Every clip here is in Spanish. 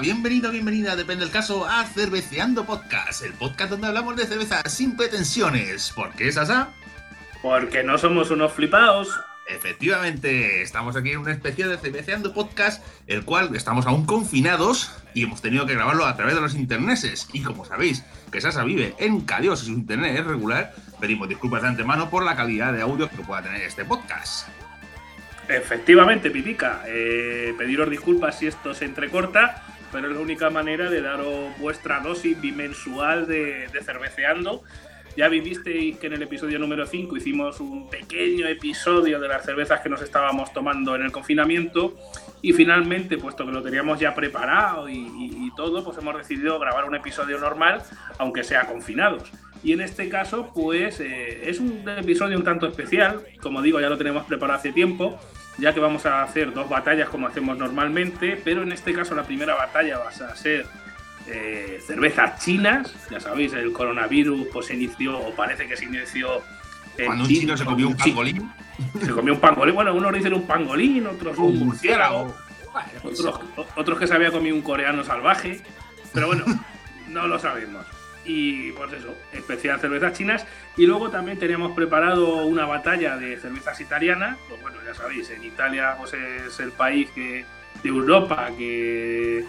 bienvenido, bienvenida, depende del caso, a Cerveceando Podcast, el podcast donde hablamos de cerveza sin pretensiones. ¿Por qué es así? Porque no somos unos flipados. Efectivamente, estamos aquí en una especie de Cerveceando Podcast, el cual estamos aún confinados y hemos tenido que grabarlo a través de los interneses. Y como sabéis que Sasa vive en Cadios y su internet es regular, pedimos disculpas de antemano por la calidad de audio que pueda tener este podcast. Efectivamente, Pipica. eh, pediros disculpas si esto se entrecorta, pero es la única manera de daros vuestra dosis bimensual de cerveceando. Ya vivisteis que en el episodio número 5 hicimos un pequeño episodio de las cervezas que nos estábamos tomando en el confinamiento y finalmente, puesto que lo teníamos ya preparado y, todo, pues hemos decidido grabar un episodio normal, aunque sea confinados. Y en este caso, pues eh, es un episodio un tanto especial, como digo, ya lo tenemos preparado hace tiempo, ya que vamos a hacer dos batallas como hacemos normalmente, pero en este caso la primera batalla va a ser eh, cervezas chinas, ya sabéis, el coronavirus pues se inició, o parece que se inició en Cuando un chino se comió un pangolín, se comió un pangolín, bueno, unos dicen un pangolín, otros un murciélago, otros, otros que se había comido un coreano salvaje, pero bueno, no lo sabemos. Y pues eso, especial cervezas chinas. Y luego también teníamos preparado una batalla de cervezas italianas. Pues bueno, ya sabéis, en Italia pues es el país que, de Europa que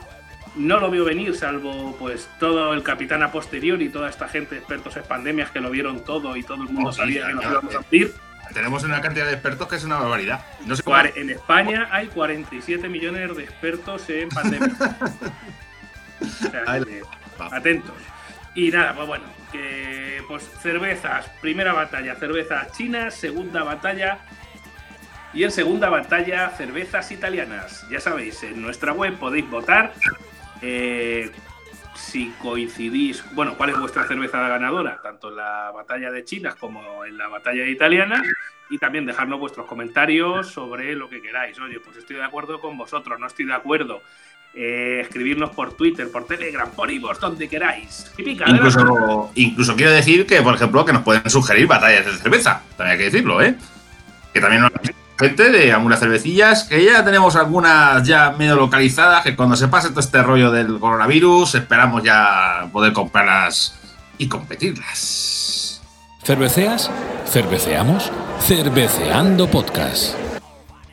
no lo vio venir, salvo pues todo el capitán a posteriori y toda esta gente, expertos en pandemias que lo vieron todo y todo el mundo Oh, sabía que nos íbamos a morir. tenemos una cantidad de expertos que es una barbaridad. No sé cómo- Cuar- En España hay 47 millones de expertos en pandemia. O sea, Ay, que, va. atentos. Y nada, pues bueno, que pues cervezas, primera batalla, cervezas chinas, segunda batalla. Y en segunda batalla, cervezas italianas. Ya sabéis, en nuestra web podéis votar. Eh, si coincidís, bueno, cuál es vuestra cerveza ganadora, tanto en la batalla de chinas como en la batalla italiana y también dejarnos vuestros comentarios sobre lo que queráis. Oye, pues estoy de acuerdo con vosotros, no estoy de acuerdo. Eh, escribirnos por Twitter, por Telegram, por iVoox, donde queráis. Incluso, incluso quiero decir que, por ejemplo, que nos pueden sugerir batallas de cerveza. También hay que decirlo, ¿eh? Que también nos gente de algunas cervecillas, que ya tenemos algunas ya medio localizadas, que cuando se pase todo este rollo del coronavirus, esperamos ya poder comprarlas y competirlas. ¿Cerveceas? ¿Cerveceamos? Cerveceando Podcast.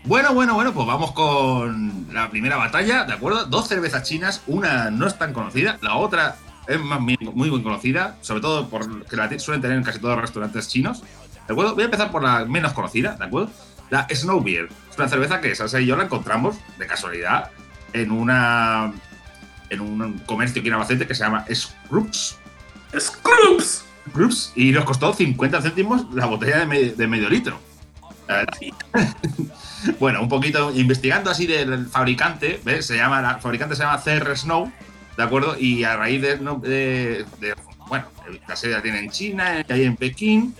Bueno, bueno, bueno, pues vamos con la primera batalla, ¿de acuerdo? Dos cervezas chinas, una no es tan conocida, la otra es más muy bien conocida, sobre todo porque la suelen tener en casi todos los restaurantes chinos, ¿de acuerdo? Voy a empezar por la menos conocida, ¿de acuerdo? La Snow Beer. Es una cerveza que Salsa y yo la encontramos de casualidad en una en un comercio aquí en Albacete que se llama Scrubs. Scrubs. Scrubs, y nos costó 50 céntimos la botella de, me- de medio litro. La. Bueno, un poquito investigando así del fabricante, ¿ves? Se llama, la fabricante se llama CR Snow, ¿de acuerdo? Y a raíz de, no- de- de- bueno, la sede la tiene en China, hay en Pekín,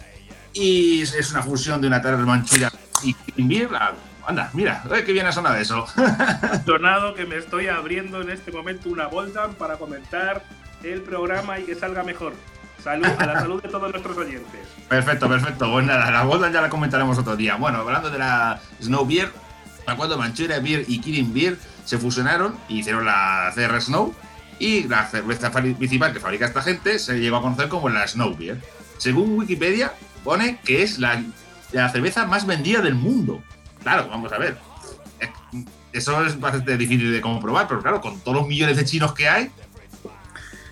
y es- una fusión de una Terra Manchuria y. La- Anda, mira, eh, qué bien ha sonado eso. Sonado que me estoy abriendo en este momento una Voltan para comentar el programa y que salga mejor. Salud, a la salud de todos nuestros oyentes. Perfecto, perfecto. Pues nada, la Golden ya la comentaremos otro día. Bueno, hablando de la Snow Beer, me acuerdo Manchuria Beer y Kirin Beer se fusionaron y hicieron la CR Snow. Y la cerveza principal que fabrica esta gente se llegó a conocer como la Snow Beer. Según Wikipedia, pone que es la, la cerveza más vendida del mundo. Claro, vamos a ver. Eso es bastante difícil de comprobar, pero claro, con todos los millones de chinos que hay,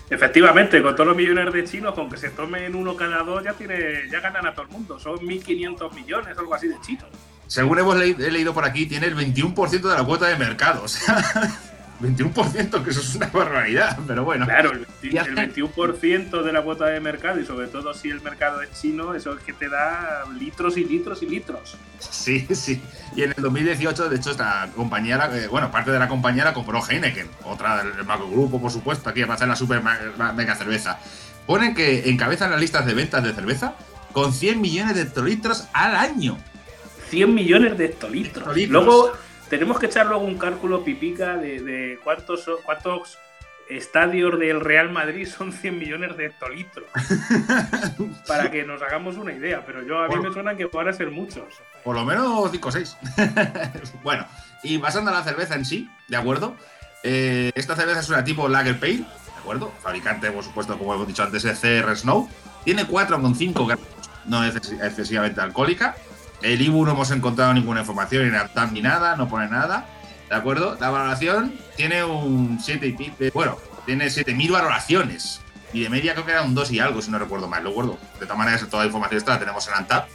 Efectivamente, con todos los millones de chinos, con que se tomen uno cada dos, ya tiene, ya ganan a todo el mundo. Son 1.500 millones, algo así de chinos. según hemos leído, he leído por aquí, tiene el 21% de la cuota de mercado. O sea, 21%, que eso es una barbaridad, pero bueno. Claro, el, 20 Y el hace- 21% de la cuota de mercado, y sobre todo si el mercado es chino, eso es que te da litros y litros y litros. Sí, sí. Y en el 2018, de hecho, esta compañía, la- eh, bueno, parte de la compañía la compró Heineken, otra del macro grupo, por supuesto, aquí para hacer la super mega cerveza. Ponen que encabezan las listas de ventas de cerveza con 100 millones de hectolitros al año. 100 millones de hectolitros. Hectolitros. Luego tenemos que echar luego un cálculo pipica de, de cuántos, cuántos estadios del Real Madrid son 100 millones de hectolitros. para que nos hagamos una idea, pero yo a mí me suena que van a ser muchos. Por lo menos 5 o 6. bueno, y pasando a la cerveza en sí, ¿de acuerdo? Eh, esta cerveza es una tipo Lager Pale, ¿de acuerdo? Fabricante, por supuesto, como hemos dicho antes, es CR Snow. Tiene 4,5 gramos, no es exces- excesivamente alcohólica. El IBU no hemos encontrado ninguna información en Aptam ni nada, no pone nada, ¿de acuerdo? La valoración tiene un 7 y pico, bueno, tiene 7.000 valoraciones. Y de media creo que era un 2 y algo, si no recuerdo mal, lo guardo. De todas maneras, toda la información esta la tenemos en Antap.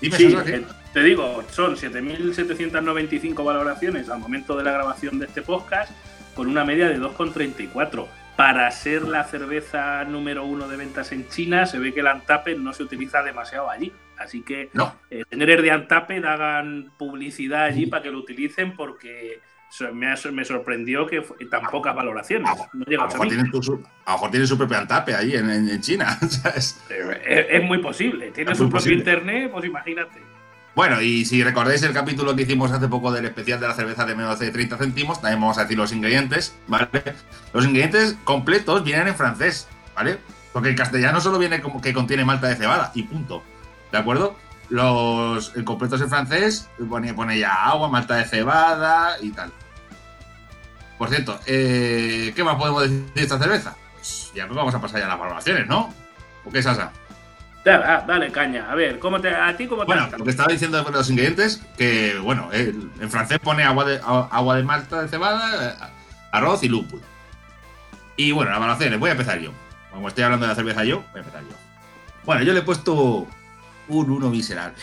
Dime, Sí, eh, te digo, son 7.795 valoraciones al momento de la grabación de este podcast, con una media de 2,34. Para ser la cerveza número uno de ventas en China, se ve que el Antape no se utiliza demasiado allí. Así que No, eh, tener de Antape hagan publicidad allí para que lo utilicen porque me, sorprendió que tan pocas valoraciones. No llega A lo mejor 8.000. tienen, tu- su, a lo mejor tienen su propio antape ahí en, en- China. ¿sabes? Eh, Es, es muy posible. Tiene Es su propio posible. internet, pues imagínate. Bueno, y si recordáis el capítulo que hicimos hace poco del especial de la cerveza de menos de 30 céntimos, también vamos a decir los ingredientes, ¿vale? Los ingredientes completos vienen en francés, ¿vale? Porque el castellano solo viene como que contiene malta de cebada y punto. ¿De acuerdo? Los completos en francés pone, pone ya agua, malta de cebada y tal. Por cierto, eh, ¿qué más podemos decir de esta cerveza? Pues ya pues vamos a pasar ya a las valoraciones, ¿no? ¿O qué, Sasa? Ah, dale caña. A ver, ¿cómo te, ¿a ti cómo te Bueno, lo que estaba diciendo de los ingredientes, que bueno, el- en francés pone agua de, agua de malta de cebada, eh, arroz y lúpulo. Y bueno, las valoraciones, voy a empezar yo. Como estoy hablando de la cerveza yo, voy a empezar yo. Bueno, yo le he puesto un 1 miserable.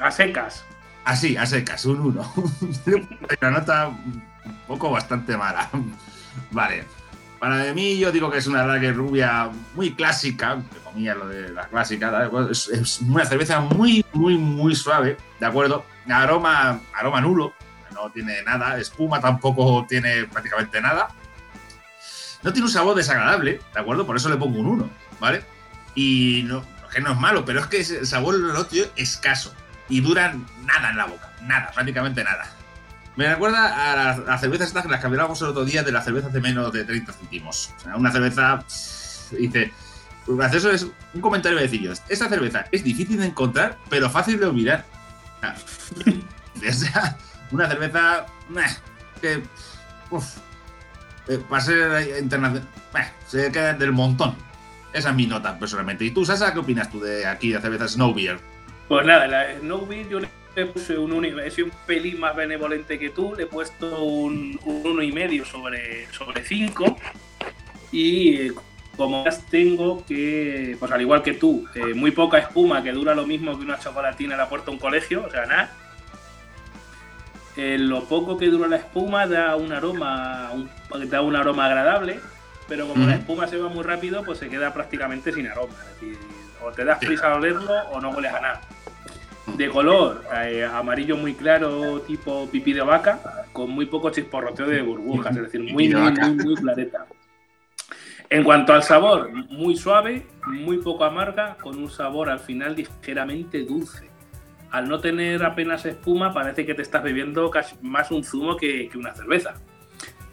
A secas. Así, a secas, un 1. Una nota un poco bastante mala. Vale. Para mí, yo digo que es una lager rubia muy clásica, entre comillas lo de la clásica, ¿de acuerdo? Es, es una cerveza muy, muy, muy suave, ¿de acuerdo? Aroma, aroma nulo, no tiene nada, espuma tampoco tiene prácticamente nada. No tiene un sabor desagradable, ¿de acuerdo? Por eso le pongo un 1, ¿vale? Y no, que no es malo, pero es que el sabor lo noto yo escaso y duran nada en la boca, nada, prácticamente nada. Me recuerda a las, cervezas estas que las que hablábamos el otro día de las cervezas de menos de 30 céntimos. O sea, una cerveza, dice, gracioso es un comentario de decir esta cerveza es difícil de encontrar, pero fácil de olvidar. O sea, una cerveza meh, que, uf, eh, va a ser internacional, se queda del montón. Esa es mi nota, personalmente. ¿Y tú, Sasa, qué opinas tú de aquí, de cerveza Snow Beer? Pues nada, la Snowbeer yo le puse un uno, he sido un pelín más benevolente que tú, le he puesto un, un uno y medio sobre sobre cinco y eh, como tengo que, pues al igual que tú, eh, muy poca espuma que dura lo mismo que una chocolatina en la puerta de un colegio, o sea, nada. Eh, lo poco que dura la espuma da un aroma, da un aroma agradable, pero como la espuma se va muy rápido, pues se queda prácticamente sin aroma. Es decir, o te das prisa a olerlo o no hueles a nada. De color, eh, amarillo muy claro, tipo pipí de vaca, con muy poco chisporroteo de burbujas, es decir, muy, muy, muy, muy clareta. En cuanto al sabor, muy suave, muy poco amarga, con un sabor al final ligeramente dulce. Al no tener apenas espuma, parece que te estás bebiendo casi más un zumo que, que una cerveza.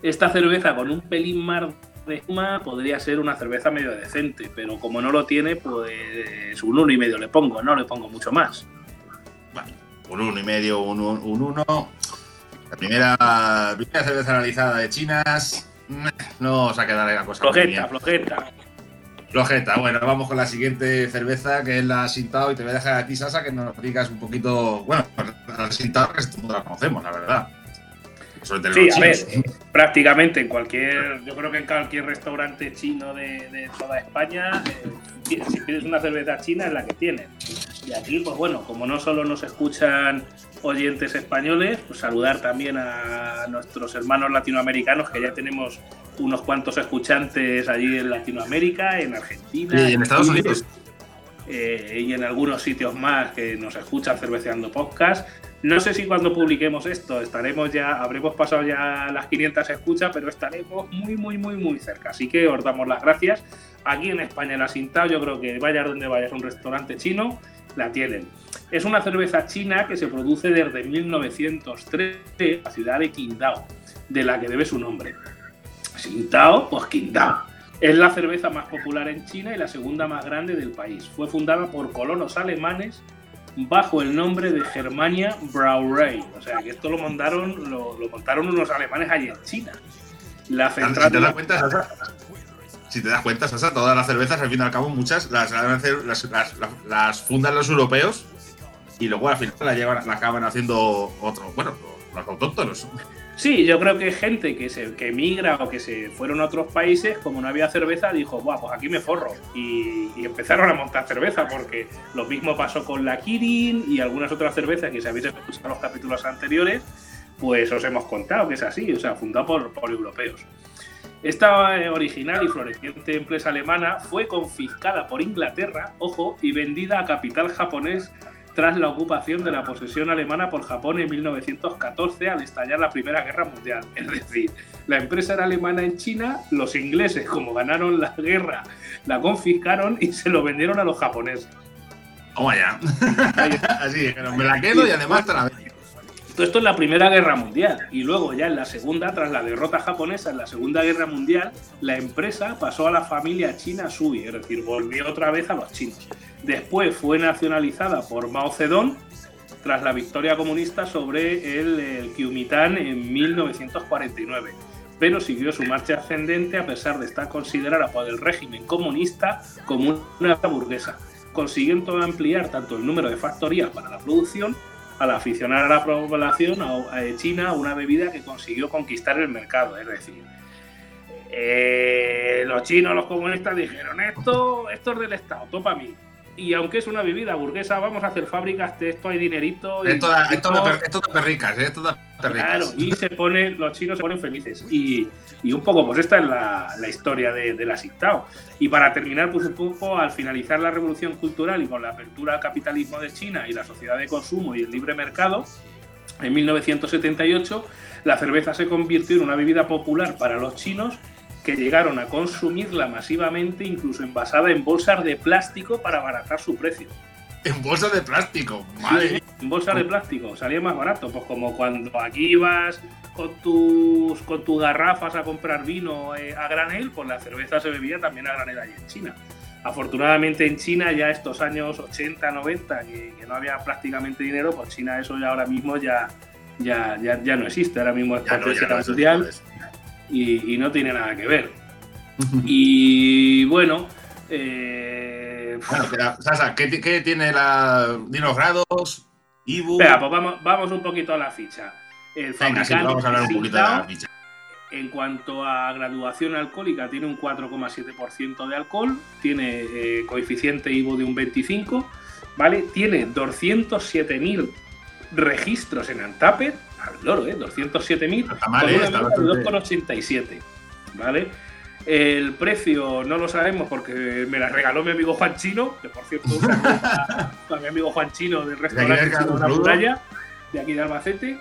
Esta cerveza con un pelín más de espuma podría ser una cerveza medio decente, pero como no lo tiene, pues un uno y medio le pongo, no le pongo mucho más. Bueno, un uno y medio, un, un, un uno. La primera, primera cerveza analizada de chinas. meh, No os ha quedado la cosa Flojeta, flojeta. Flojeta. Bueno, vamos con la siguiente cerveza, que es la Sintao, y te voy a dejar a ti, Sasa, que nos digas un poquito. Bueno, la Sintao, que la conocemos, la verdad. Sobre Sí, a ver, prácticamente en cualquier, yo creo que en cualquier restaurante chino de, de toda España, eh, si pides una cerveza china es la que tienen. Y aquí, pues bueno, como no solo nos escuchan oyentes españoles, pues saludar también a nuestros hermanos latinoamericanos, que ya tenemos unos cuantos escuchantes allí en Latinoamérica, en Argentina. Y en Estados Chile, Unidos. eh, y en algunos sitios más que nos escuchan cerveceando podcast. No sé si cuando publiquemos esto estaremos ya, habremos pasado ya las 500 escuchas, pero estaremos muy, muy, muy, muy cerca. Así que os damos las gracias. Aquí en España, la Sintao, yo creo que vayas donde vayas a un restaurante chino la tienen. Es una cerveza china que se produce desde 1903 en la ciudad de Qingdao, de la que debe su nombre. Qingdao, pues Qingdao. Es la cerveza más popular en China y la segunda más grande del país. Fue fundada por colonos alemanes bajo el nombre de Germania Brauerei. O sea, que esto lo montaron, lo, montaron unos alemanes allí en China. La central si te das cuenta, si te das cuenta, Sasa, todas las cervezas, al fin y al cabo, muchas las, las, las, fundan los europeos y luego al final la, llevan, la acaban haciendo otros, bueno, los autóctonos. Sí, yo creo que gente que se que emigra o que se fueron a otros países, como no había cerveza, dijo, Buah, pues aquí me forro. Y, empezaron a montar cerveza, porque lo mismo pasó con la Kirin y algunas otras cervezas que si habéis escuchado los capítulos anteriores, pues os hemos contado que es así, o sea, fundado por, por europeos. Esta eh, original y floreciente empresa alemana fue confiscada por Inglaterra, ojo, y vendida a capital japonés tras la ocupación de la posesión alemana por Japón en 1914 al estallar la Primera Guerra Mundial. Es decir, la empresa era alemana en China, los ingleses, como ganaron la guerra, la confiscaron y se lo vendieron a los japoneses. Toma ya. Así, me la quedo y además te la todo esto es la Primera Guerra Mundial y luego ya en la Segunda, tras la derrota japonesa en la Segunda Guerra Mundial, la empresa pasó a la familia china Sui, es decir, volvió otra vez a los chinos. Después fue nacionalizada por Mao Zedong tras la victoria comunista sobre el, el en 1949, pero siguió su marcha ascendente a pesar de estar considerada por el régimen comunista como una burguesa, consiguiendo ampliar tanto el número de factorías para la producción al aficionar a la población a China una bebida que consiguió conquistar el mercado. Es decir, eh, los chinos, los comunistas dijeron, esto, esto es del Estado, topa a mí y aunque es una bebida burguesa, vamos a hacer fábricas de esto, hay dinerito. Esto, da, esto, da perricas, ¿eh? esto da perricas. Claro, y se pone, los chinos se ponen felices. Y, y un poco, pues esta es la, la historia de, de, la SICTAO. Y para terminar, pues un poco, al finalizar la revolución cultural y con la apertura al capitalismo de China y la sociedad de consumo y el libre mercado, en 1978, la cerveza se convirtió en una bebida popular para los chinos que llegaron a consumirla masivamente, incluso envasada en bolsas de plástico para abaratar su precio. En bolsas de plástico, madre. en bolsas de plástico, salía más barato. Pues como cuando aquí ibas con tus, con tus garrafas a comprar vino eh, a granel, pues la cerveza se bebía también a granel allí en China. Afortunadamente en China ya estos años 80, 90, que, no había prácticamente dinero, pues China eso ya ahora mismo ya, ya, ya, no existe. Ahora mismo es potencia mundial y, no tiene nada que ver. y bueno, eh, bueno, pero, Sasa, ¿qué, tiene la Dinos Grados? Ibu. Espera, pues vamos, vamos un poquito a la ficha. El Venga, sí, vamos a hablar un poquito de la ficha. En cuanto a graduación alcohólica, tiene un 4,7% de alcohol, tiene eh, coeficiente IBU de un 25, ¿vale? Tiene 207.000 registros en Antapet, al loro, ¿eh? 207.000 con una 2,87, ¿vale? El precio no lo sabemos porque me la regaló mi amigo Juan Chino, que por cierto, a mi amigo Juan Chino del restaurante de una muralla de aquí de Albacete.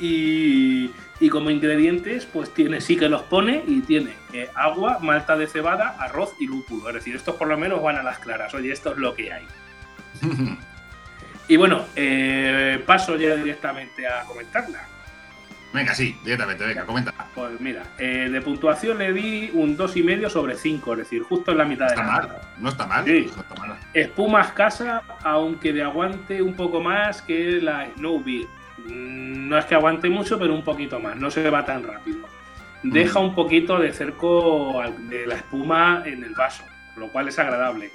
Y, y, como ingredientes, pues tiene, sí que los pone y tiene eh, agua, malta de cebada, arroz y lúpulo. Es decir, estos por lo menos van a las claras. Oye, esto es lo que hay. Y bueno, eh, paso ya directamente a comentarla. Venga, sí, directamente, venga, comenta. Pues mira, eh, de puntuación le di un 2,5 sobre 5, es decir, justo en la mitad no de está la mal, No está mal, sí. no está mal. Espuma escasa, aunque de aguante un poco más que la Snow Beer. Mm, no es que aguante mucho, pero un poquito más, no se va tan rápido. Deja mm. un poquito de cerco de la espuma en el vaso, lo cual es agradable.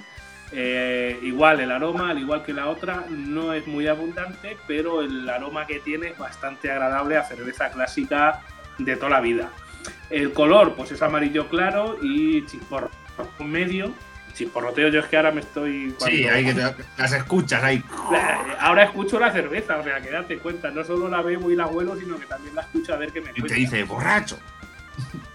Eh, igual el aroma, al igual que la otra, no es muy abundante, pero el aroma que tiene es bastante agradable a cerveza clásica de toda la vida. El color, pues es amarillo claro y chisporro medio. Chisporroteo, yo es que ahora me estoy. Sí, ahí que las escuchas ahí. Ahora escucho la cerveza, o sea, que date cuenta, no solo la bebo y la huelo, sino que también la escucho a ver qué me cuenta. Y te dice, borracho.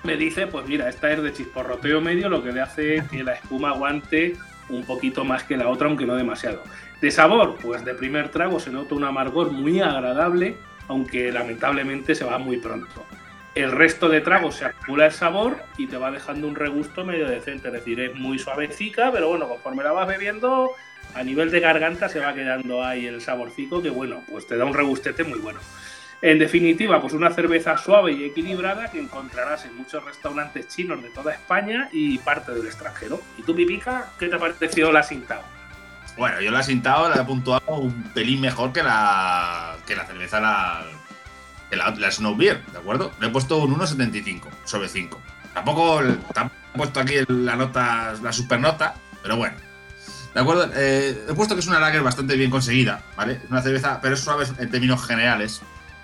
Me dice, pues mira, esta es de chisporroteo medio, lo que le hace que la espuma aguante un poquito más que la otra, aunque no demasiado. De sabor, pues de primer trago se nota un amargor muy agradable, aunque lamentablemente se va muy pronto. El resto de tragos se acumula el sabor y te va dejando un regusto medio decente, es decir, es muy suavecica, pero bueno, conforme la vas bebiendo, a nivel de garganta se va quedando ahí el saborcico que bueno, pues te da un regustete muy bueno. En definitiva, pues una cerveza suave y equilibrada que encontrarás en muchos restaurantes chinos de toda España y parte del extranjero. ¿Y tú, Pipica, qué te ha parecido la Sintao? Bueno, yo la Sintao la he puntuado un pelín mejor que la, que la cerveza, la, que la, Snow Beer, ¿de acuerdo? Le he puesto un 1,75 sobre 5. Tampoco, tampoco, he puesto aquí la nota, la super nota, pero bueno. ¿De acuerdo? Eh, he puesto que es una lager bastante bien conseguida, ¿vale? Es una cerveza, pero es suave en términos generales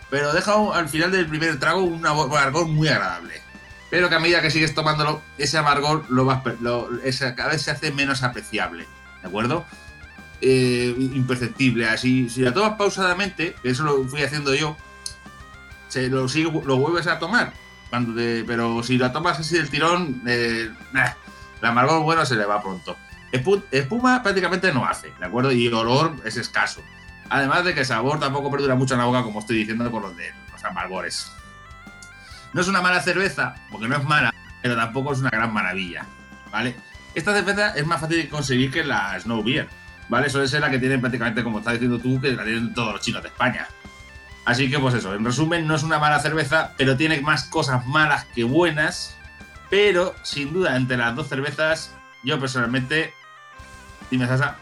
pero deja al final del primer trago un amargor muy agradable. Pero que a medida que sigues tomándolo, ese amargor lo vas, lo, cada vez se hace menos apreciable, ¿de acuerdo? Eh, imperceptible, así. Si la tomas pausadamente, que eso lo fui haciendo yo, se lo, lo vuelves a tomar. Pero si la tomas así del tirón, eh, el amargor bueno se le va pronto. Espuma prácticamente no hace, ¿de acuerdo? Y olor es escaso. Además de que el sabor tampoco perdura mucho en la boca, como estoy diciendo, por los de los amargores. No es una mala cerveza, porque no es mala, pero tampoco es una gran maravilla, ¿vale? Esta cerveza es más fácil de conseguir que la Snow Beer, ¿vale? Suele ser la que tienen prácticamente, como estás diciendo tú, que la tienen todos los chinos de España. Así que, pues eso, en resumen, no es una mala cerveza, pero tiene más cosas malas que buenas. Pero, sin duda, entre las dos cervezas, yo personalmente. Dime, Sasa.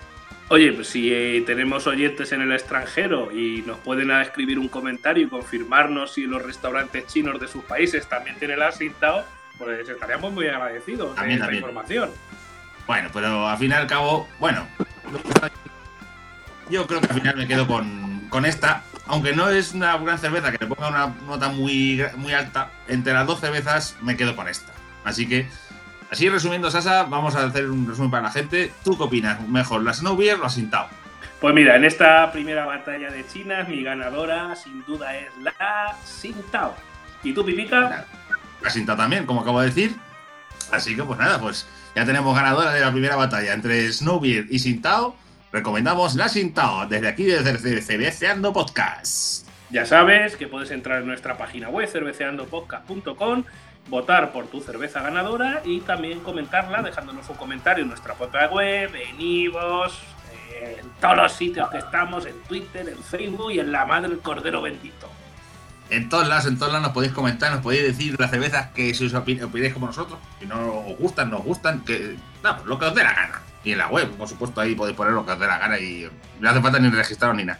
Oye, pues si eh, tenemos oyentes en el extranjero y nos pueden escribir un comentario y confirmarnos si los restaurantes chinos de sus países también tienen el asintado, pues estaríamos muy agradecidos de esta información. Bueno, pero al fin y al cabo, bueno, yo creo que al final me quedo con, con esta, aunque no es una gran cerveza que le ponga una nota muy, muy alta, entre las dos cervezas me quedo con esta. Así que Así resumiendo, Sasa, vamos a hacer un resumen para la gente. ¿Tú qué opinas? ¿Mejor la Snow Beer o la Sintao? Pues mira, en esta primera batalla de China, mi ganadora sin duda es la Sintao. ¿Y tú, Pipica? La Sintao también, como acabo de decir. Así que pues nada, pues ya tenemos ganadora de la primera batalla entre Snowbeard y Sintao. Recomendamos la Sintao desde aquí, desde Cerveceando Podcast. Ya sabes que puedes entrar en nuestra página web, cerveceandopodcast.com votar por tu cerveza ganadora y también comentarla dejándonos un comentario en nuestra propia web, en Ivos, en todos los sitios que estamos, en Twitter, en Facebook y en la madre del cordero bendito. En todos lados, en todos lados nos podéis comentar, nos podéis decir las cervezas que si os opináis como nosotros, si no os gustan, no os gustan, que vamos, lo que os dé la gana. Y en la web, por supuesto, ahí podéis poner lo que os dé la gana y no hace falta ni registrar ni nada.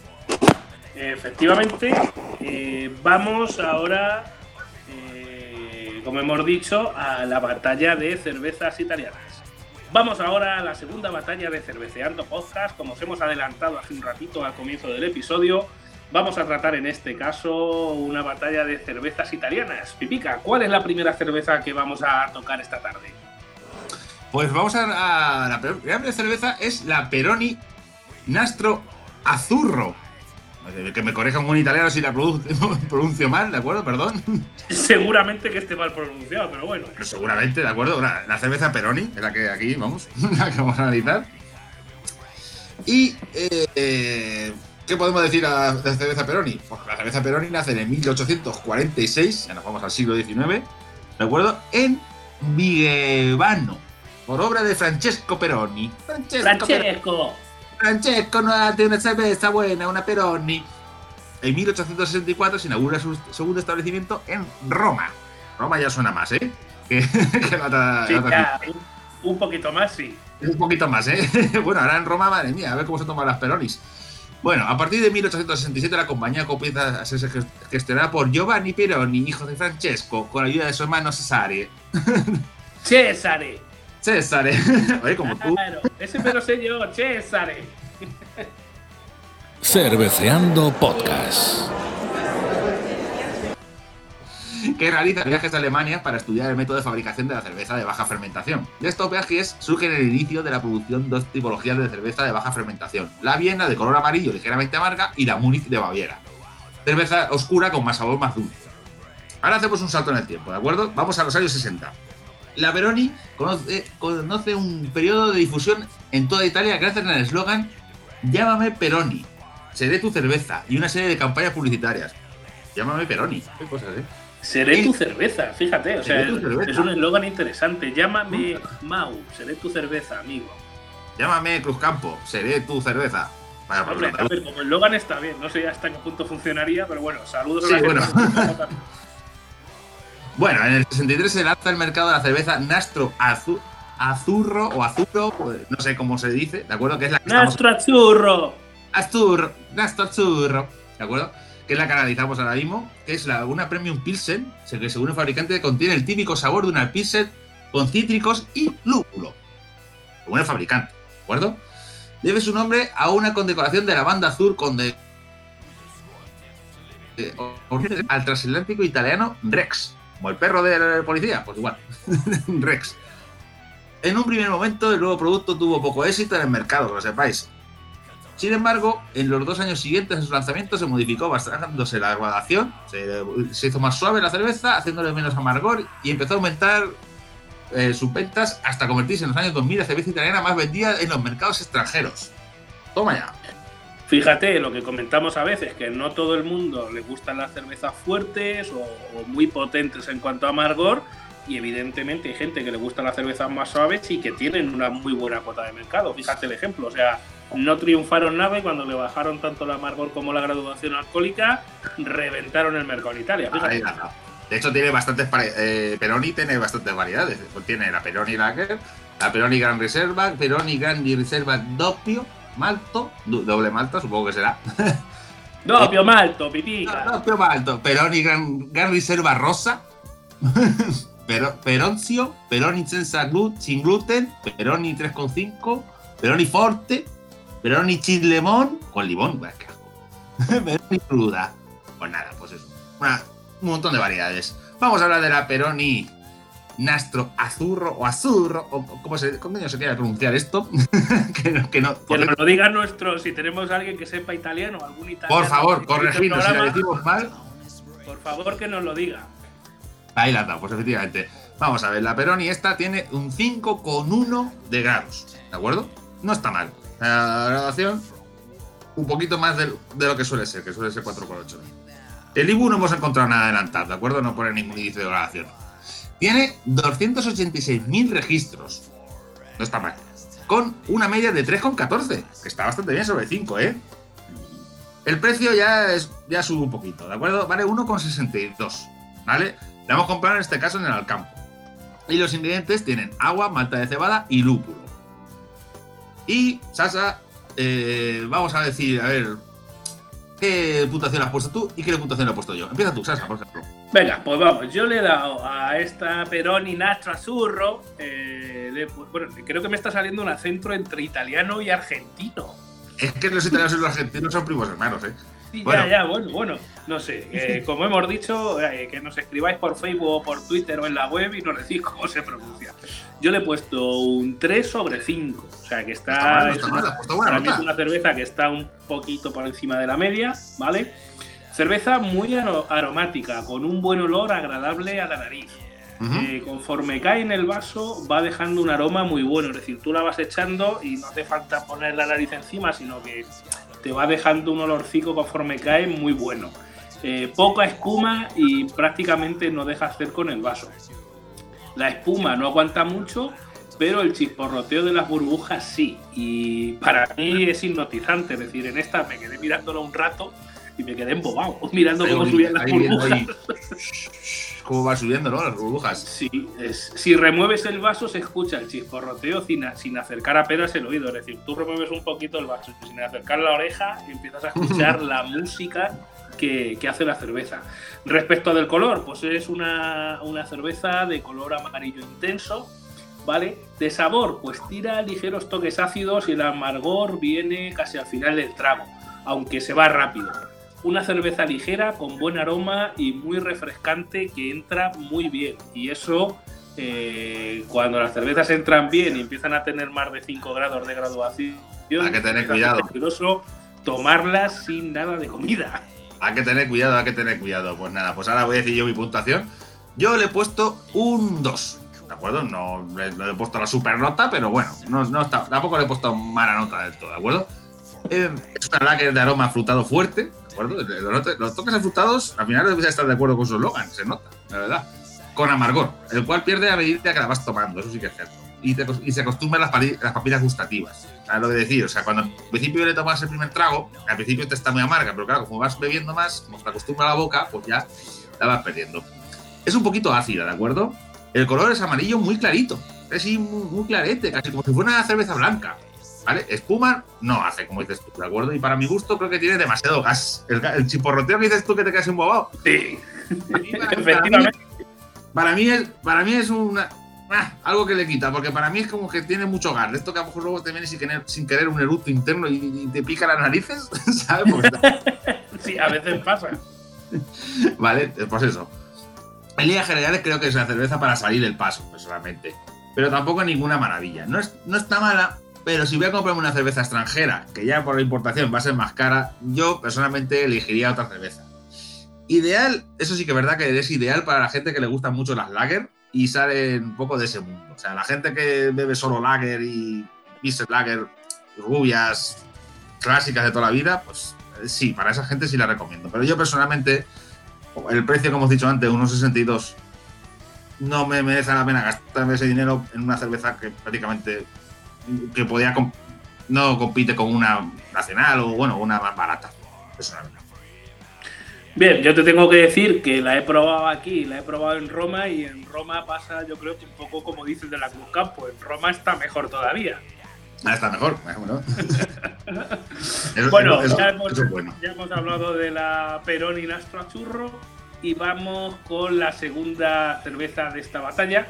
Efectivamente, eh, vamos ahora, eh, como hemos dicho, a la batalla de cervezas italianas. Vamos ahora a la segunda batalla de Cerveceando Podcast. Como os hemos adelantado hace un ratito al comienzo del episodio, vamos a tratar en este caso una batalla de cervezas italianas. Pipica, ¿cuál es la primera cerveza que vamos a tocar esta tarde? Pues vamos a, a la primera cerveza es la Peroni Nastro Azurro. Que me corrija un italiano si la pronuncio mal, ¿de acuerdo? Perdón. Seguramente que esté mal pronunciado, pero bueno. Pero seguramente, ¿de acuerdo? La, cerveza Peroni, es la que aquí vamos, la que vamos a analizar. Y, eh, ¿qué podemos decir de la cerveza Peroni? Pues la cerveza Peroni nace en 1846, ya nos vamos al siglo XIX, ¿de acuerdo? En Vigevano, por obra de Francesco Peroni. Francesco. Francesco. Francesco no tiene una cerveza buena, una Peroni. En 1864 se inaugura su segundo establecimiento en Roma. Roma ya suena más, ¿eh? Que, la, sí, ya, un, poquito más, sí. Un poquito más, ¿eh? bueno, ahora en Roma, madre mía, a ver cómo se toman las Peronis. Bueno, a partir de 1867 la compañía comienza a ser gestionada por Giovanni Peroni, hijo de Francesco, con la ayuda de su hermano Cesare. Cesare. César, Oye, como tú. Claro, ese me lo sé yo, César. Cerveceando Podcast. que realiza viajes a Alemania para estudiar el método de fabricación de la cerveza de baja fermentación. De estos viajes surge el inicio de la producción de dos tipologías de cerveza de baja fermentación, la Viena de color amarillo ligeramente amarga y la Múnich de Baviera. Cerveza oscura con más sabor más dulce. Ahora hacemos un salto en el tiempo, ¿de acuerdo? Vamos a los años 60. La Peroni conoce, conoce un periodo de difusión en toda Italia gracias al eslogan Llámame Peroni, seré tu cerveza y una serie de campañas publicitarias. Llámame Peroni. Qué cosas, ¿eh? Seré tu cerveza, fíjate, o sea, es un eslogan interesante. Llámame Mau, seré tu cerveza, amigo. Llámame Cruzcampo, seré tu cerveza. Vaya, Hombre, a ver, como el eslogan está bien, no sé hasta qué punto funcionaría, pero bueno, saludos sí, a la bueno. bueno, en el 63 se lanza al mercado la cerveza Nastro Azul, Azurro o Azuro, no sé cómo se dice, ¿de acuerdo? Que es la que Nastro Azurro. Azurro, Nastro Azurro, ¿de acuerdo? que es la que analizamos ahora mismo, que es la, una Premium Pilsen, que según el fabricante contiene el típico sabor de una Pilsen con cítricos y lúpulo. Según el fabricante, ¿de acuerdo? Debe su nombre a una condecoración de la banda azul con de, de al transatlántico italiano Rex, como el perro de la policía, pues igual, Rex. En un primer momento el nuevo producto tuvo poco éxito en el mercado, que lo sepáis, sin embargo, en los dos años siguientes de su lanzamiento se modificó basándose la graduación, se, se, hizo más suave la cerveza, haciéndole menos amargor y empezó a aumentar eh, sus ventas hasta convertirse en los años 2000 la cerveza italiana más vendida en los mercados extranjeros. Toma ya. Fíjate lo que comentamos a veces, que no todo el mundo le gustan las cervezas fuertes o, o muy potentes en cuanto a amargor, y evidentemente hay gente que le gustan las cervezas más suaves y que tienen una muy buena cuota de mercado. Fíjate el ejemplo, o sea, no triunfaron nada y cuando le bajaron tanto el amargor como la graduación alcohólica, reventaron el mercado en Italia. Ahí, de hecho, tiene bastantes. Eh, Peroni tiene bastantes variedades. Tiene la Peroni Lager, la Peroni Gran Reserva, Peroni Grandi Reserva Doppio, Malto, doble Malta, supongo que será. Doppio Malto, pipica. Doppio Malto, Peroni Gran, Gran Rosa. Pero, Peroncio, Peroni senza glu, sin gluten, Peroni 3,5, Peroni Forte, Peroni cheese lemon con limón. Peroni cruda. Pues nada, pues eso. Una, un montón de variedades. Vamos a hablar de la Peroni Nastro Azurro o Azurro, o cómo se, cómo se quiere pronunciar esto. que, no, que, no, que nos lo diga nuestro, si tenemos a alguien que sepa italiano, algún italiano. Por favor, corregidnos si lo decimos mal. Por favor, que nos lo diga. Ahí la está, pues efectivamente. Vamos a ver, la Peroni esta tiene un 5,1 de grados, ¿de acuerdo? No está mal. La graduación, un poquito más de, de, lo que suele ser, que suele ser 4,8. El IBU no hemos encontrado nada adelantado, ¿de acuerdo? No pone ningún índice de graduación. Tiene 286.000 registros. No está mal. Con una media de 3,14, que está bastante bien sobre 5, ¿eh? El precio ya, sube un poquito, ¿de acuerdo? Vale 1,62, ¿vale? La hemos comprado en este caso en el Alcampo. Y los ingredientes tienen agua, malta de cebada y lúpulo. Y, Sasa, eh, vamos a decir, a ver, ¿qué puntuación has puesto tú y qué puntuación le he puesto yo? Empieza tú, Sasa, por ejemplo. Venga, pues vamos, yo le he dado a esta Peroni Nastro Azurro, eh, le, bueno, creo que me está saliendo un acento entre italiano y argentino. Es que los italianos y los argentinos son primos hermanos, ¿eh? Sí, bueno. ya, ya, bueno, bueno, no sé. Eh, como hemos dicho, eh, que nos escribáis por Facebook o por Twitter o en la web y nos decís cómo se pronuncia. Yo le he puesto un 3 sobre 5. O sea, que está. está, mal, está mal, está para mí es una cerveza que está un poquito por encima de la media, ¿vale? Cerveza muy aromática, con un buen olor agradable a la nariz. Uh -huh. eh, conforme cae en el vaso, va dejando un aroma muy bueno. Es decir, tú la vas echando y no hace falta poner la nariz encima, sino que te va dejando un olorcico conforme cae muy bueno. Eh, poca espuma y prácticamente no deja hacer con el vaso. La espuma no aguanta mucho, pero el chisporroteo de las burbujas sí. Y para mí es hipnotizante. Es decir, en esta me quedé mirándolo un rato y me quedé embobado, mirando cómo subían las burbujas. Cómo va subiendo, ¿no? Las burbujas. Sí, es, si remueves el vaso se escucha el chisporroteo sin, sin acercar apenas el oído. Es decir, tú remueves un poquito el vaso sin acercar la oreja y empiezas a escuchar la música que, que, hace la cerveza. Respecto del color, pues es una, una cerveza de color amarillo intenso, ¿vale? De sabor, pues tira ligeros toques ácidos y el amargor viene casi al final del trago, aunque se va rápido. Una cerveza ligera con buen aroma y muy refrescante que entra muy bien. Y eso, eh, cuando las cervezas entran bien y empiezan a tener más de 5 grados de graduación, hay que tener es cuidado. peligroso tomarlas sin nada de comida. Hay que tener cuidado, hay que tener cuidado. Pues nada, pues ahora voy a decir yo mi puntuación. Yo le he puesto un 2. ¿De acuerdo? No le, le he puesto la super nota, pero bueno, no, no está, tampoco le he puesto mala nota del todo, ¿de acuerdo? Eh, es una lager de aroma frutado fuerte, ¿de acuerdo? Los, los toques afrutados, al final debes estar de acuerdo con su eslogan, se nota, la verdad. Con amargor, el cual pierde a medida que la vas tomando, eso sí que es cierto. Y, te- y se acostumbran las, las papilas gustativas. ¿Sabes lo que decir? O sea, cuando al principio le tomas el primer trago, al principio te está muy amarga, pero claro, como vas bebiendo más, como te acostumbra la boca, pues ya la vas perdiendo. Es un poquito ácida, ¿de acuerdo? El color es amarillo muy clarito, es muy, muy clarete, casi como si fuera una cerveza blanca. ¿Vale? Espuma no hace, como dices tú, ¿de acuerdo? Y para mi gusto creo que tiene demasiado gas. El, el chiporroteo que dices tú que te quedas embobado. Sí, a mí, para- efectivamente. Para mí es, para mí es una, ah, algo que le quita, porque para mí es como que tiene mucho gas. De esto que a lo mejor luego te viene sin querer, sin querer un eructo interno y, y te pica las narices, ¿sabes? Sí, a veces pasa. Vale, pues eso. En líneas generales creo que es una cerveza para salir del paso, personalmente. Pero tampoco ninguna maravilla. No, es, no está mala, pero si voy a comprarme una cerveza extranjera, que ya por la importación va a ser más cara, yo personalmente elegiría otra cerveza. Ideal, eso sí que es verdad que es ideal para la gente que le gustan mucho las lager y sale un poco de ese mundo. O sea, la gente que bebe solo lager y Pilsen lager, rubias, clásicas de toda la vida, pues eh, sí, para esa gente sí la recomiendo. Pero yo personalmente el precio, como hemos dicho antes, unos 62, no me merece la pena gastarme ese dinero en una cerveza que prácticamente que podía comp- no compite con una nacional o bueno, una más barata, personalmente. Bien, yo te tengo que decir que la he probado aquí, la he probado en Roma y en Roma pasa, yo creo que un poco como dices de la Cruz Campo, en Roma está mejor todavía. Ah, está mejor, bueno. Eso- Bueno, eso- ya, hemos, eso es bueno. ya hemos hablado de la Perón y Nastro Churro y vamos con la segunda cerveza de esta batalla,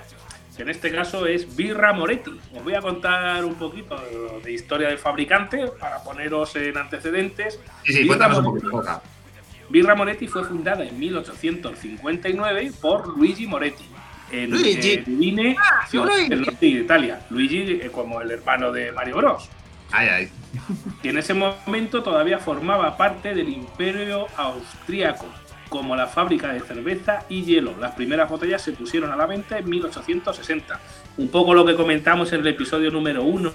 que en este caso es Birra Moretti. Os voy a contar un poquito de, historia del fabricante para poneros en antecedentes. Sí, sí, Birra cuéntanos un Moretti. poquito. Birra Moretti fue fundada en 1859 por Luigi Moretti. En Luigi. eh, Udine, Ah, del norte de Italia. Luigi eh, como el hermano de Mario Bros. Ay, ay. que en ese momento todavía formaba parte del imperio austríaco, como la fábrica de cerveza y hielo. Las primeras botellas se pusieron a la venta en 1860. Un poco lo que comentamos en el episodio número uno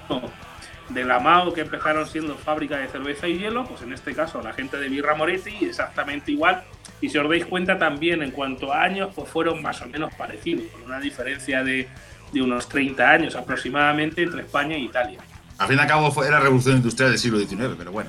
de la MAO, que empezaron siendo fábrica de cerveza y hielo, pues en este caso la gente de Birra Moretti exactamente igual. Y si os dais cuenta también en cuanto a años, pues fueron más o menos parecidos, con una diferencia de, de unos 30 años aproximadamente entre España e Italia. Al fin y al cabo la revolución industrial del siglo XIX, pero bueno.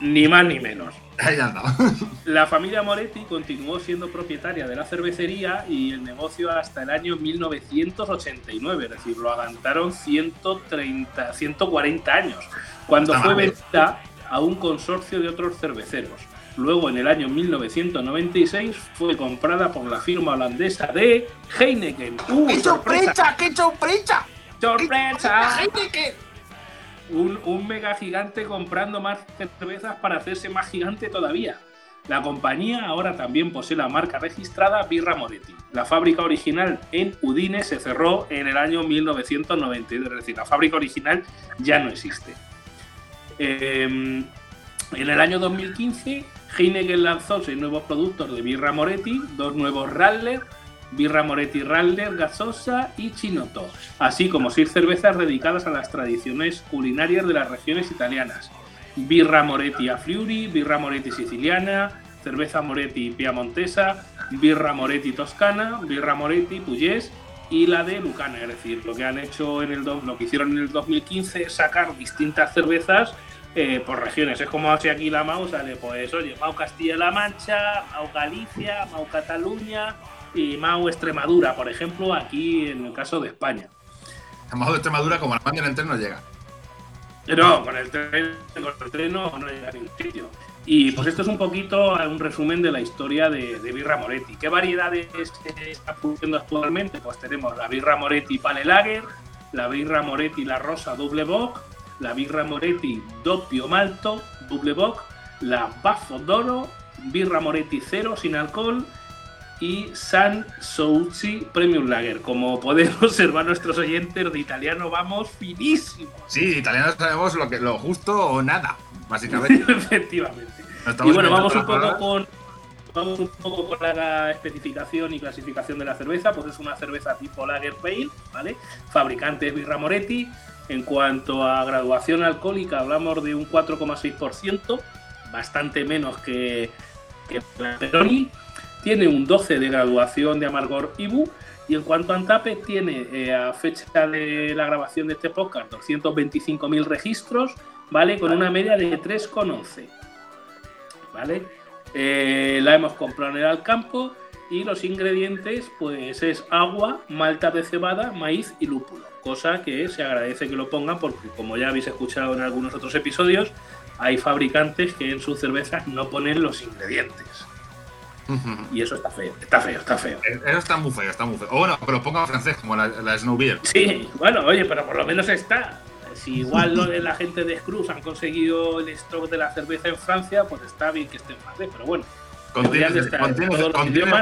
Ni más ni menos. Ahí anda. La familia Moretti continuó siendo propietaria de la cervecería y el negocio hasta el año 1989, es decir, lo aguantaron 130, 140 años, cuando Está fue mal. vendida a un consorcio de otros cerveceros. Luego, en el año 1996, fue comprada por la firma holandesa de Heineken. ¡Uh, sorpresa! ¡Qué sorpresa! ¡Sorpresa! Un, mega gigante comprando más cervezas para hacerse más gigante todavía. La compañía ahora también posee la marca registrada Birra Moretti. La fábrica original en Udine se cerró en el año 1992, es decir, la fábrica original ya no existe. Eh, en el año 2015, Heineken lanzó seis nuevos productos de Birra Moretti, dos nuevos Radler, Birra Moretti Radler, Gasosa y Chinotto, así como seis cervezas dedicadas a las tradiciones culinarias de las regiones italianas. Birra Moretti a Friuli, Birra Moretti siciliana, cerveza Moretti piamontesa, Birra Moretti toscana, Birra Moretti Pugliese y la de Lucana, es decir, lo que han hecho en el lo que hicieron en el 2015 es sacar distintas cervezas eh, por regiones. Es como si aquí la MAU sale, pues oye, MAU Castilla-La Mancha, MAU Galicia, MAU Cataluña y MAU Extremadura, por ejemplo, aquí en el caso de España. De Extremadura, como la manga en el tren no llega. No, con el tren, con el tren no, no llega a ningún sitio. Y pues esto es un poquito un resumen de la historia de, de Birra Moretti. ¿Qué variedades eh, está produciendo actualmente? Pues tenemos la Birra Moretti Pale Lager, la Birra Moretti La Rosa Double Bock, la Birra Moretti Doppio Malto Double Bock, la Baffo d'Oro Birra Moretti Cero sin alcohol y San Souci Premium Lager. Como pueden observar nuestros oyentes, de italiano vamos finísimo. Sí, de italiano sabemos lo, que, lo justo o nada, básicamente. Efectivamente. Y bueno, vamos un poco con vamos un poco con la especificación y clasificación de la cerveza, pues es una cerveza tipo Lager Pale, ¿vale? Fabricante Birra Moretti. En cuanto a graduación alcohólica, hablamos de un 4,6%, bastante menos que, que la Peroni tiene un 12 de graduación de amargor IBU y en cuanto a Antape tiene eh, a fecha de la grabación de este podcast 225.000 registros, ¿vale? Con una media de 3,11. ¿Vale? Eh, la hemos comprado en el Alcampo y los ingredientes pues es agua, malta de cebada, maíz y lúpulo. Cosa que se agradece que lo pongan porque como ya habéis escuchado en algunos otros episodios, hay fabricantes que en sus cervezas no ponen los ingredientes. Y eso está feo, está feo, está feo. Eh, eso está muy feo, está muy feo. O bueno, pero ponga francés, como la, la Snow Beer. Sí, bueno, oye, pero por lo menos está. Si igual lo de la gente de Scruz han conseguido el stock de la cerveza en Francia, pues está bien que esté en francés, pero bueno. Contiene,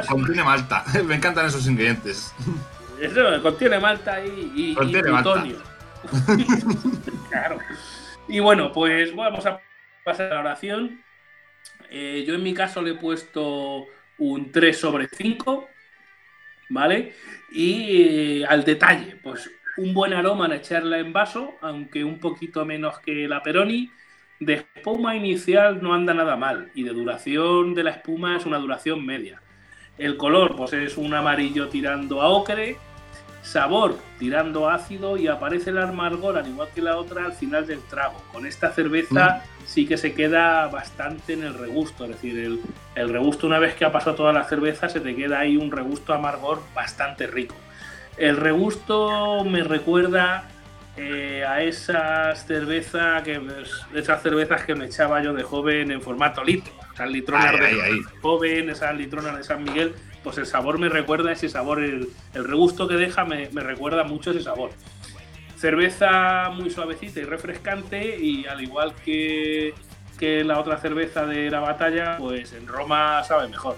contiene, malta. Me encantan esos ingredientes. Eso, contiene malta y, y, contiene plutonio. claro. Y bueno, pues vamos a pasar a la oración. Eh, yo en mi caso le he puesto un 3 sobre 5, ¿vale? Y eh, al detalle, pues un buen aroma al echarla en vaso, aunque un poquito menos que la Peroni. De espuma inicial no anda nada mal y de duración de la espuma es una duración media. El color pues es un amarillo tirando a ocre, sabor tirando ácido y aparece el amargor al igual que la otra al final del trago. Con esta cerveza mm. sí que se queda bastante en el regusto, es decir, el, el regusto una vez que ha pasado toda la cerveza se te queda ahí un regusto amargor bastante rico. El regusto me recuerda eh, a esas cervezas que esas cervezas que me echaba yo de joven en formato litro. Esas litronas de joven, esas litronas de San Miguel, pues el sabor me recuerda ese sabor, el, regusto que deja me, recuerda mucho ese sabor. Cerveza muy suavecita y refrescante y al igual que, que la otra cerveza de la batalla, pues en Roma sabe mejor.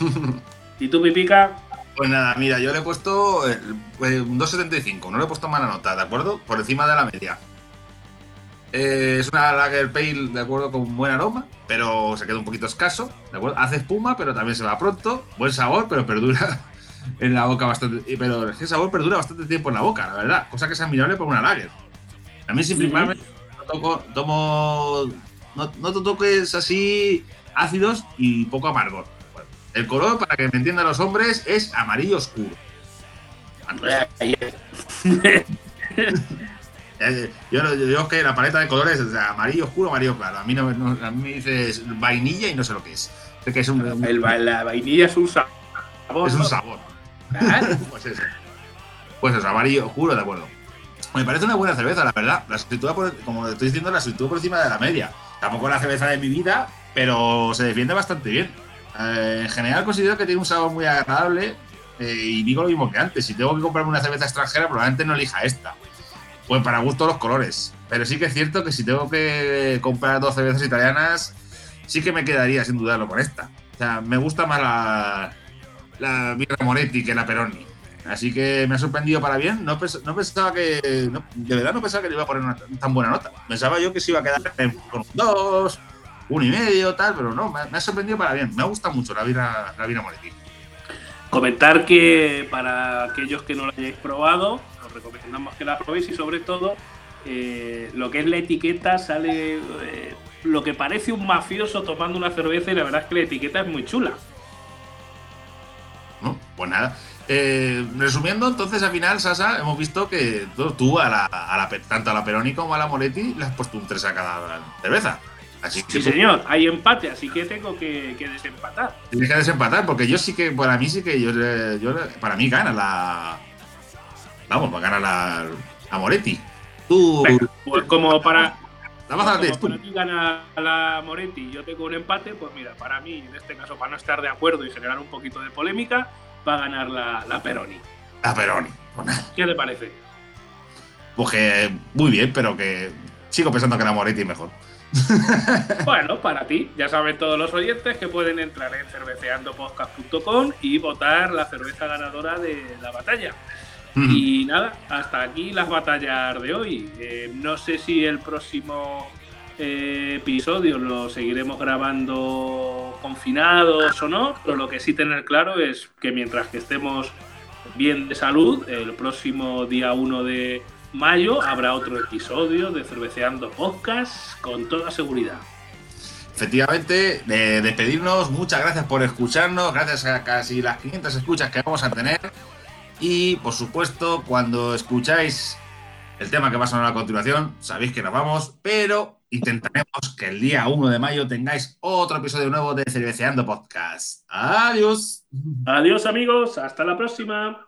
¿Y tú, Pipica? Pues nada, mira, yo le he puesto eh, un 2.75, no le he puesto mala nota, ¿de acuerdo? Por encima de la media. Eh, es una Lager Pale, ¿de acuerdo? Con buen aroma, pero se queda un poquito escaso, ¿de acuerdo? Hace espuma, pero también se va pronto. Buen sabor, pero perdura en la boca bastante. Pero ese sabor perdura bastante tiempo en la boca, la verdad. Cosa que es admirable por una Lager. A mí, simplemente, no tomo. No, no toques así ácidos y poco amargor. El color, para que me entiendan los hombres, es amarillo oscuro. Eh, yo, yo, que la paleta de colores es amarillo oscuro, amarillo claro. A mí, no, a mí me dices vainilla y no sé lo que es. que es un, la vainilla es un sabor. Es un sabor. pues eso. Pues eso, amarillo oscuro, de acuerdo. Me parece una buena cerveza, la verdad. La sitúa como estoy diciendo, la sitúa por encima de la media. Tampoco la cerveza de mi vida, pero se defiende bastante bien. Eh, en general considero que tiene un sabor muy agradable eh, y digo lo mismo que antes. Si tengo que comprarme una cerveza extranjera, probablemente no elija esta. Pues para gusto los colores. Pero sí que es cierto que si tengo que comprar dos cervezas italianas, sí que me quedaría sin dudarlo con esta. O sea, me gusta más la, la Birra Moretti que la Peroni. Así que me ha sorprendido para bien. No, pensaba que. de verdad no pensaba que le iba a poner una tan buena nota. Pensaba yo que se iba a quedar con dos, un y medio, tal, pero no, me, ha sorprendido para bien. Me gusta mucho la vida, la vida Moretti. Comentar que para aquellos que no lo hayáis probado, recomendamos que la probéis y sobre todo eh, lo que es la etiqueta sale eh, lo que parece un mafioso tomando una cerveza y la verdad es que la etiqueta es muy chula. No, pues nada. Eh, resumiendo, entonces al final, Sasa, hemos visto que tú, a la, tanto a la Peroni como a la Moretti le has puesto un 3 a cada cerveza sí, señor, hay empate, así que tengo que, desempatar. Tienes que desempatar, porque yo sí que, para mí sí que, yo, para mí gana la. Vamos, pues gana la, la Moretti. Tú. pues como para. La vas a para ti gana la Moretti yo tengo un empate, pues mira, para mí, en este caso, para no estar de acuerdo y generar un poquito de polémica, va a ganar la, la Peroni. La Peroni. ¿Qué te parece? Pues que muy bien, pero que sigo pensando que la Moretti es mejor. bueno, para ti, ya saben todos los oyentes que pueden entrar en cerveceandopodcast.com y votar la cerveza ganadora de la batalla. Y nada, hasta aquí las batallas de hoy. Eh, no sé si el próximo eh, episodio lo seguiremos grabando confinados o no, pero lo que sí tener claro es que mientras que estemos bien de salud, el próximo día 1 de mayo habrá otro episodio de Cerveceando Podcast con toda seguridad. Efectivamente, de despedirnos, muchas gracias por escucharnos, gracias a casi las 500 escuchas que vamos a tener. Y por supuesto, cuando escucháis el tema que va a sonar a continuación, sabéis que nos vamos, pero intentaremos que el día 1 de mayo tengáis otro episodio nuevo de Cerveceando Podcast. Adiós. Adiós amigos, hasta la próxima.